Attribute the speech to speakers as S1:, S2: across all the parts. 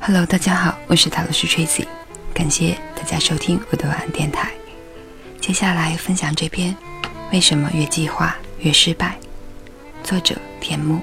S1: Hello，大家好，我是塔罗斯 Tracy，感谢大家收听我的晚安电台。接下来分享这篇：为什么越计划越失败？作者田木。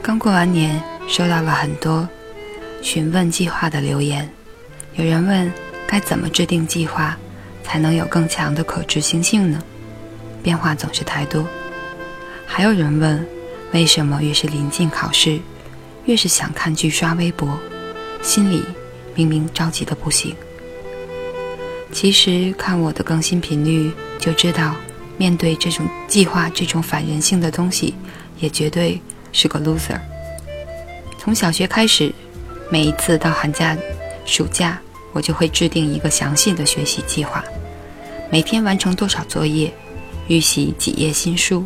S1: 刚过完年，收到了很多询问计划的留言。有人问该怎么制定计划，才能有更强的可执行性呢？变化总是太多。还有人问。为什么越是临近考试，越是想看剧、刷微博，心里明明着急的不行？其实看我的更新频率就知道，面对这种计划、这种反人性的东西，也绝对是个 loser。从小学开始，每一次到寒假、暑假，我就会制定一个详细的学习计划，每天完成多少作业，预习几页新书，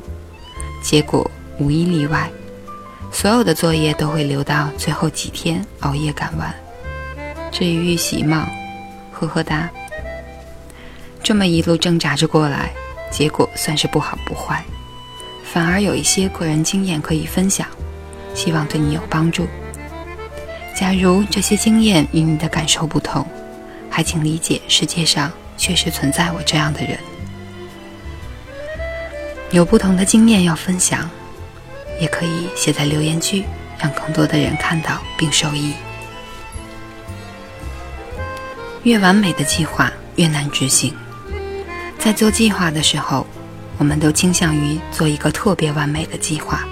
S1: 结果。无一例外，所有的作业都会留到最后几天熬夜赶完。至于预习嘛，呵呵哒。这么一路挣扎着过来，结果算是不好不坏，反而有一些个人经验可以分享，希望对你有帮助。假如这些经验与你的感受不同，还请理解世界上确实存在我这样的人，有不同的经验要分享。也可以写在留言区，让更多的人看到并受益。越完美的计划越难执行。在做计划的时候，我们都倾向于做一个特别完美的计划，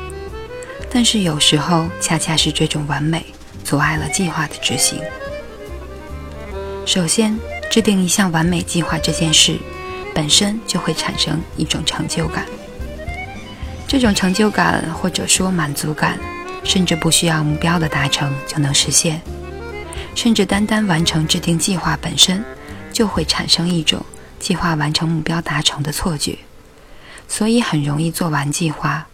S1: 但是有时候恰恰是这种完美阻碍了计划的执行。首先，制定一项完美计划这件事，本身就会产生一种成就感。这种成就感或者说满足感，甚至不需要目标的达成就能实现，甚至单单完成制定计划本身，就会产生一种计划完成目标达成的错觉，所以很容易做完计划，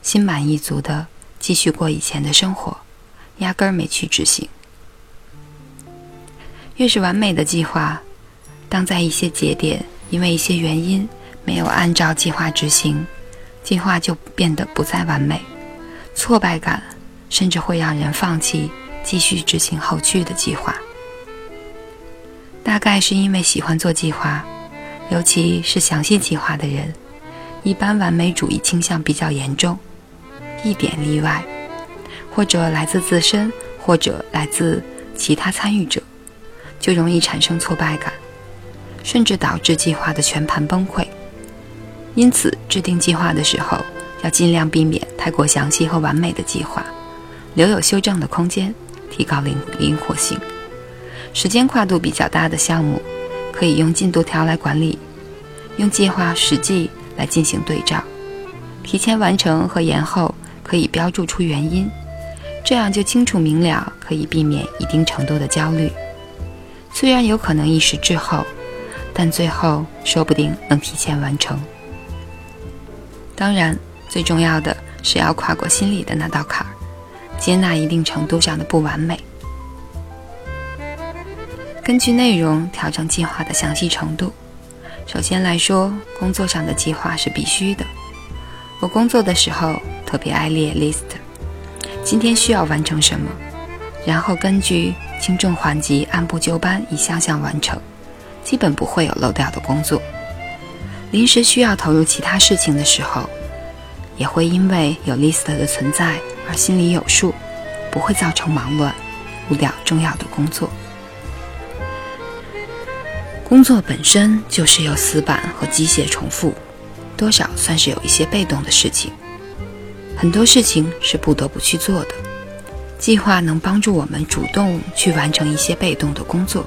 S1: 心满意足的继续过以前的生活，压根儿没去执行。越是完美的计划，当在一些节点因为一些原因没有按照计划执行。计划就变得不再完美，挫败感甚至会让人放弃继续执行后续的计划。大概是因为喜欢做计划，尤其是详细计划的人，一般完美主义倾向比较严重，一点例外，或者来自自身，或者来自其他参与者，就容易产生挫败感，甚至导致计划的全盘崩溃。因此，制定计划的时候，要尽量避免太过详细和完美的计划，留有修正的空间，提高灵灵活性。时间跨度比较大的项目，可以用进度条来管理，用计划实际来进行对照。提前完成和延后可以标注出原因，这样就清楚明了，可以避免一定程度的焦虑。虽然有可能一时滞后，但最后说不定能提前完成。当然，最重要的是要跨过心里的那道坎儿，接纳一定程度上的不完美。根据内容调整计划的详细程度。首先来说，工作上的计划是必须的。我工作的时候特别爱列 list，今天需要完成什么，然后根据轻重缓急按部就班一项项完成，基本不会有漏掉的工作。临时需要投入其他事情的时候，也会因为有 list 的存在而心里有数，不会造成忙乱，误掉重要的工作。工作本身就是由死板和机械重复，多少算是有一些被动的事情。很多事情是不得不去做的，计划能帮助我们主动去完成一些被动的工作，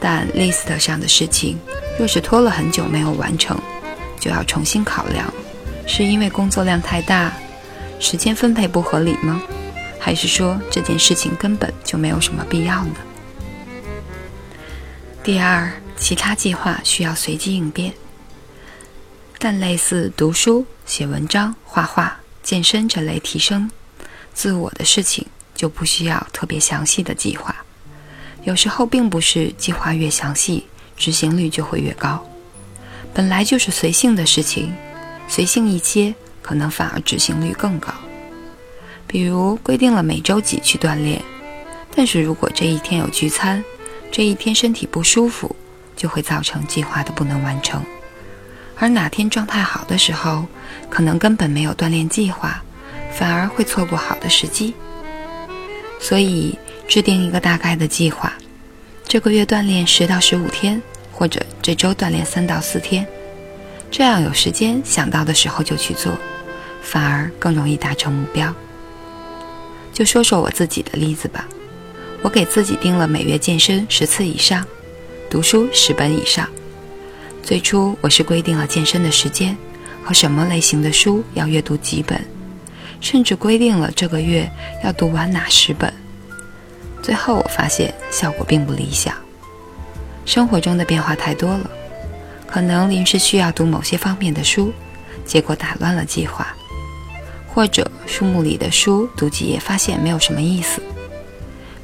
S1: 但 list 上的事情。若是拖了很久没有完成，就要重新考量，是因为工作量太大，时间分配不合理吗？还是说这件事情根本就没有什么必要呢？第二，其他计划需要随机应变，但类似读书、写文章、画画、健身这类提升自我的事情，就不需要特别详细的计划，有时候并不是计划越详细，执行率就会越高。本来就是随性的事情，随性一些，可能反而执行率更高。比如规定了每周几去锻炼，但是如果这一天有聚餐，这一天身体不舒服，就会造成计划的不能完成。而哪天状态好的时候，可能根本没有锻炼计划，反而会错过好的时机。所以制定一个大概的计划，这个月锻炼十到十五天。或者这周锻炼三到四天，这样有时间想到的时候就去做，反而更容易达成目标。就说说我自己的例子吧，我给自己定了每月健身十次以上，读书十本以上。最初我是规定了健身的时间和什么类型的书要阅读几本，甚至规定了这个月要读完哪十本。最后我发现效果并不理想。生活中的变化太多了，可能临时需要读某些方面的书，结果打乱了计划；或者书目里的书读几页发现没有什么意思；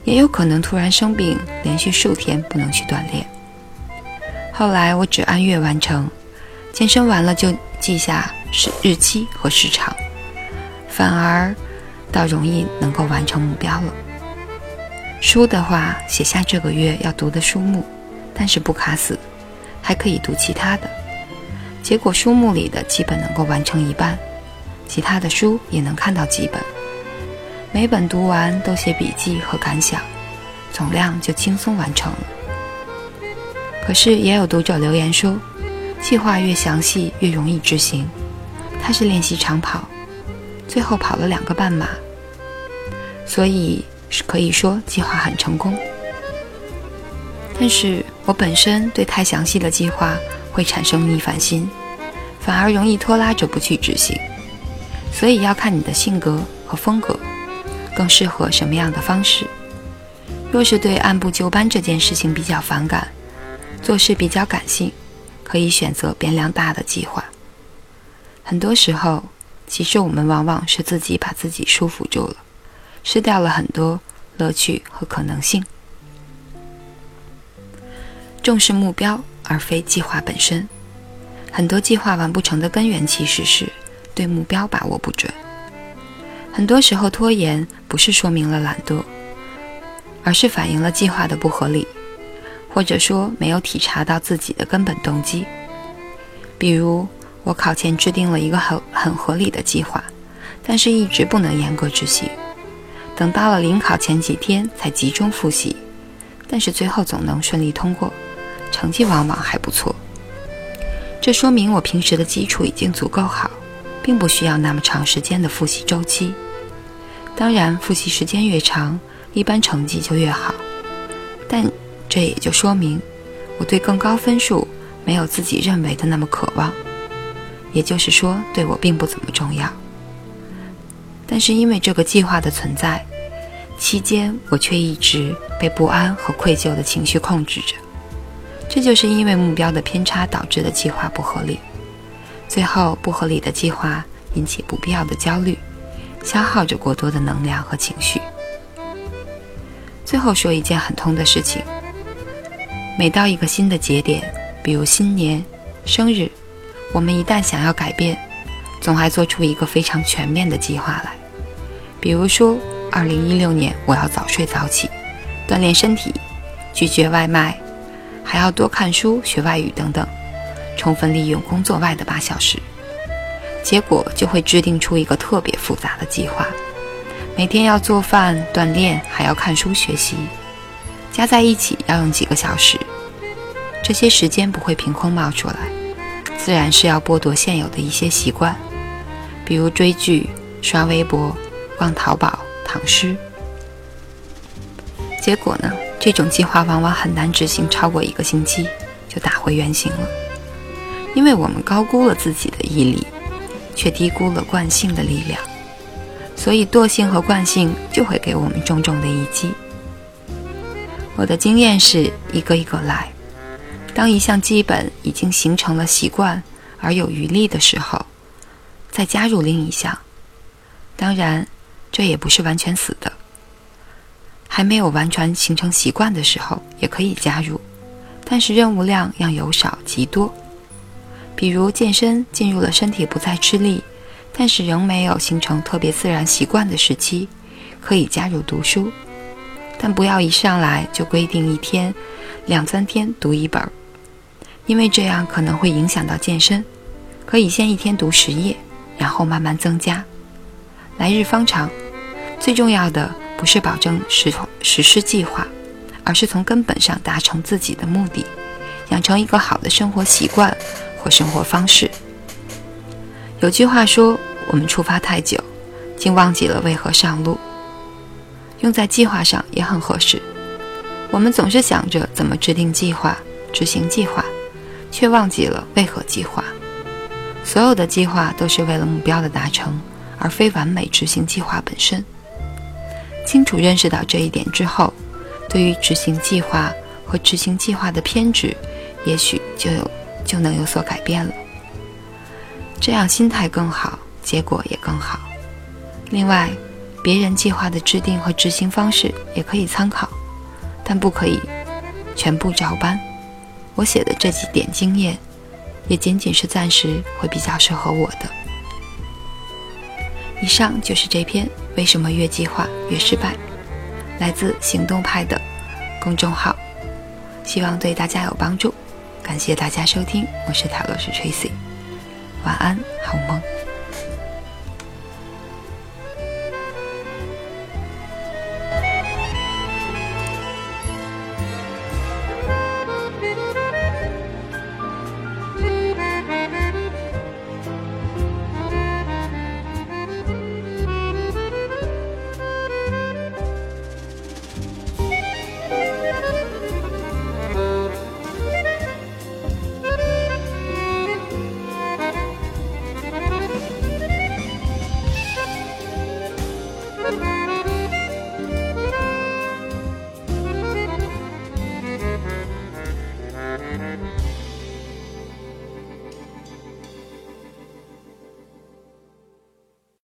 S1: 也有可能突然生病，连续数天不能去锻炼。后来我只按月完成，健身完了就记下时日期和时长，反而倒容易能够完成目标了。书的话，写下这个月要读的书目。但是不卡死，还可以读其他的。结果书目里的基本能够完成一半，其他的书也能看到几本。每本读完都写笔记和感想，总量就轻松完成了。可是也有读者留言说，计划越详细越容易执行。他是练习长跑，最后跑了两个半马，所以是可以说计划很成功。但是我本身对太详细的计划会产生逆反心，反而容易拖拉着不去执行。所以要看你的性格和风格，更适合什么样的方式。若是对按部就班这件事情比较反感，做事比较感性，可以选择变量大的计划。很多时候，其实我们往往是自己把自己束缚住了，失掉了很多乐趣和可能性。重视目标而非计划本身，很多计划完不成的根源其实是对目标把握不准。很多时候拖延不是说明了懒惰，而是反映了计划的不合理，或者说没有体察到自己的根本动机。比如我考前制定了一个很很合理的计划，但是一直不能严格执行，等到了临考前几天才集中复习，但是最后总能顺利通过。成绩往往还不错，这说明我平时的基础已经足够好，并不需要那么长时间的复习周期。当然，复习时间越长，一般成绩就越好。但这也就说明我对更高分数没有自己认为的那么渴望，也就是说，对我并不怎么重要。但是因为这个计划的存在，期间我却一直被不安和愧疚的情绪控制着。这就是因为目标的偏差导致的计划不合理，最后不合理的计划引起不必要的焦虑，消耗着过多的能量和情绪。最后说一件很痛的事情：每到一个新的节点，比如新年、生日，我们一旦想要改变，总还做出一个非常全面的计划来。比如说，二零一六年我要早睡早起，锻炼身体，拒绝外卖。还要多看书、学外语等等，充分利用工作外的八小时，结果就会制定出一个特别复杂的计划。每天要做饭、锻炼，还要看书学习，加在一起要用几个小时。这些时间不会凭空冒出来，自然是要剥夺现有的一些习惯，比如追剧、刷微博、逛淘宝、躺尸。结果呢？这种计划往往很难执行，超过一个星期就打回原形了，因为我们高估了自己的毅力，却低估了惯性的力量，所以惰性和惯性就会给我们重重的一击。我的经验是一个一个来，当一项基本已经形成了习惯而有余力的时候，再加入另一项，当然这也不是完全死的。还没有完全形成习惯的时候，也可以加入，但是任务量要由少及多。比如健身进入了身体不再吃力，但是仍没有形成特别自然习惯的时期，可以加入读书，但不要一上来就规定一天、两三天读一本，因为这样可能会影响到健身。可以先一天读十页，然后慢慢增加，来日方长。最重要的不是保证实实施计划，而是从根本上达成自己的目的，养成一个好的生活习惯或生活方式。有句话说：“我们出发太久，竟忘记了为何上路。”用在计划上也很合适。我们总是想着怎么制定计划、执行计划，却忘记了为何计划。所有的计划都是为了目标的达成，而非完美执行计划本身。清楚认识到这一点之后，对于执行计划和执行计划的偏执，也许就有就能有所改变了。这样心态更好，结果也更好。另外，别人计划的制定和执行方式也可以参考，但不可以全部照搬。我写的这几点经验，也仅仅是暂时会比较适合我的。以上就是这篇。为什么越计划越失败？来自行动派的公众号，希望对大家有帮助。感谢大家收听，我是塔罗斯 Tracy，晚安，好梦。